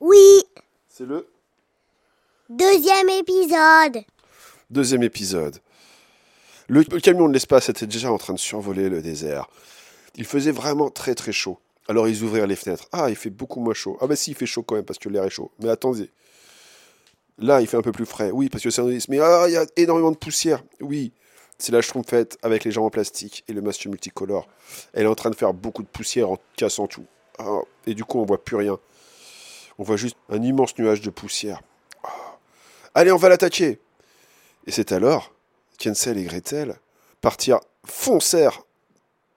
Oui, C'est le deuxième épisode. deuxième épisode. Le, camion de l'espace était déjà en train de survoler le désert. Il faisait vraiment très très chaud. Alors ils ouvrirent les fenêtres. Ah, il fait beaucoup moins chaud. Ah bah si, il fait chaud quand même parce que l'air est chaud. Mais attendez. Là, il fait un peu plus frais. Oui, parce que c'est un indice. Mais ah, il y a énormément de poussière. Oui, c'est la schtroumpfette avec les jambes en plastique et le masque multicolore. Elle est en train de faire beaucoup de poussière en cassant tout. Ah, et du coup, on voit plus rien. On voit juste un immense nuage de poussière. Ah. Allez, on va l'attaquer. Et c'est alors qu'Ensel et Gretel partirent, foncèrent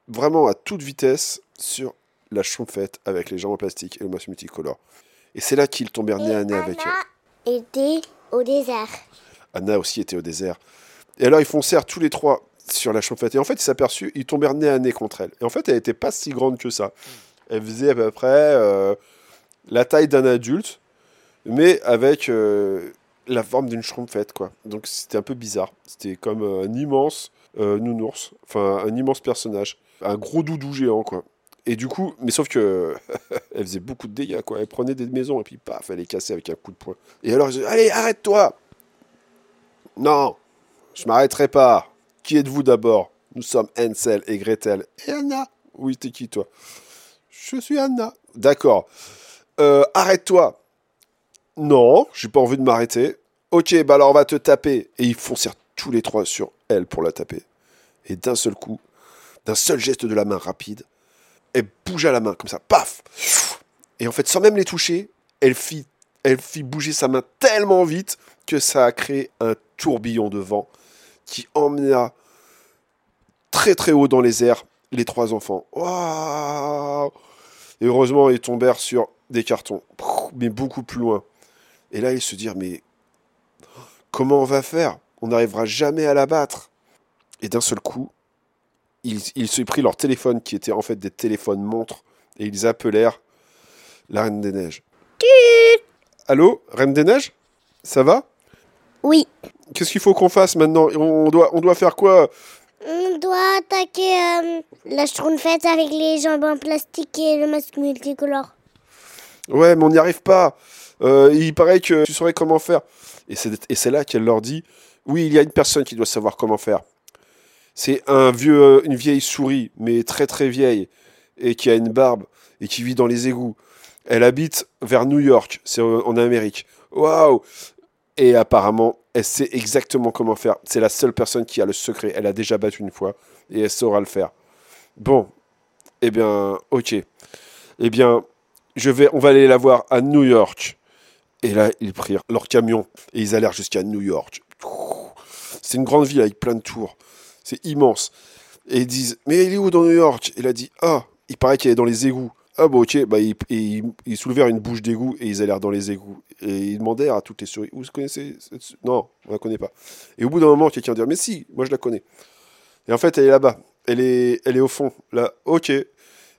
vraiment à toute vitesse sur la schtroumpfette avec les jambes en plastique et le masque multicolore. Et c'est là qu'ils tombèrent nez à nez avec elle. Anna était au désert. Anna aussi était au désert. Et alors ils foncèrent tous les trois sur la schtroumpfette. Et en fait, ils s'aperçurent, ils tombèrent nez à nez contre elle. Et en fait, elle n'était pas si grande que ça. Elle faisait à peu près euh, la taille d'un adulte, mais avec euh, la forme d'une schtroumpfette, quoi. Donc c'était un peu bizarre. C'était comme euh, un immense euh, nounours, enfin un immense personnage, un gros doudou géant, quoi. Et du coup, mais sauf que elle faisait beaucoup de dégâts, quoi. Elle prenait des maisons et puis paf, elle les cassait avec un coup de poing. Et alors, disaient, allez, arrête-toi Non, je m'arrêterai pas. Qui êtes-vous d'abord? Nous sommes Hansel et Gretel. Et Anna? Oui, t'es qui toi? Je suis Anna. D'accord. Euh, arrête-toi. Non, j'ai pas envie de m'arrêter. Ok, bah alors on va te taper. Et ils foncèrent tous les trois sur elle pour la taper. Et d'un seul coup, d'un seul geste de la main rapide, elle bougea la main comme ça, paf Et en fait, sans même les toucher, elle fit, elle fit bouger sa main tellement vite que ça a créé un tourbillon de vent qui emmena très très haut dans les airs les trois enfants. Waouh Et heureusement, ils tombèrent sur des cartons, mais beaucoup plus loin. Et là, ils se dirent, mais comment on va faire? On n'arrivera jamais à la battre. Et d'un seul coup, ils, ils se prirent leur téléphone, qui étaient en fait des téléphones montres, et ils appelèrent la Reine des Neiges. Allô, Reine des Neiges? Ça va? Oui, Qu'est-ce qu'il faut qu'on fasse maintenant? On doit, on doit faire quoi? On doit attaquer euh, la schtroumpfette avec les jambes en plastique et le masque multicolore. Ouais, mais on n'y arrive pas. Euh, il paraît que tu saurais comment faire. Et c'est, là qu'elle leur dit Oui, il y a une personne qui doit savoir comment faire. C'est un vieux, euh, une vieille souris, mais très très vieille, et qui a une barbe, et qui vit dans les égouts. Elle habite vers New York, c'est euh, en Amérique. Waouh Et apparemment, elle sait exactement comment faire. C'est la seule personne qui a le secret. Elle a déjà battu une fois, et elle saura le faire. Bon, eh bien, ok. Eh bien, je vais, on va aller la voir à New York. Et là, ils prirent leur camion et ils allèrent jusqu'à New York. C'est une grande ville avec plein de tours. C'est immense. Et ils disent, mais il est où dans New York? Il a dit, ah, il paraît qu'il est dans les égouts. Ah bon, ok, bah, ils, soulevèrent une bouche d'égout et ils allèrent dans les égouts. Et ils demandèrent à toutes les souris, vous connaissez cette Non, on la connaît pas. Et au bout d'un moment, quelqu'un dit, mais si, moi je la connais. Et en fait, elle est là-bas. Elle est, elle est au fond. Là, ok. Et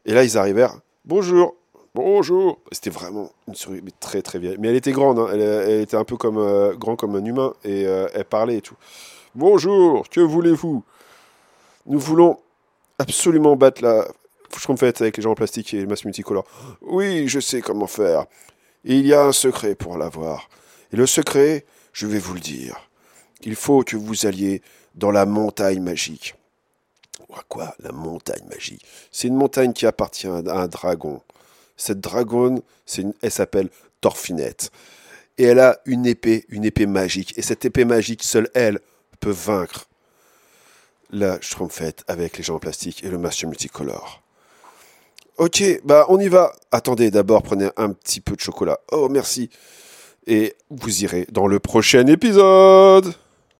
là, ils arrivèrent. Bonjour. Bonjour. C'était vraiment une souris mais très très vieille. Mais elle était grande. hein. Elle, était un peu comme euh, grand comme un humain et euh, elle parlait et tout. Bonjour. Que voulez-vous? Nous voulons absolument battre la schtroumpfette avec les gens en plastique et le masque multicolore. Oui, je sais comment faire. Il y a un secret pour l'avoir. Et le secret, je vais vous le dire. Il faut que vous alliez dans la montagne magique. Quoi? La montagne magique C'est une montagne qui appartient à un dragon. Cette dragonne, elle s'appelle Torfinette. Et elle a une épée, une épée magique. Et cette épée magique, seule elle peut vaincre la schtroumpfette avec les gens en plastique et le masque multicolore. Ok, bah on y va. Attendez, d'abord prenez un petit peu de chocolat. Oh, merci. Et vous irez dans le prochain épisode.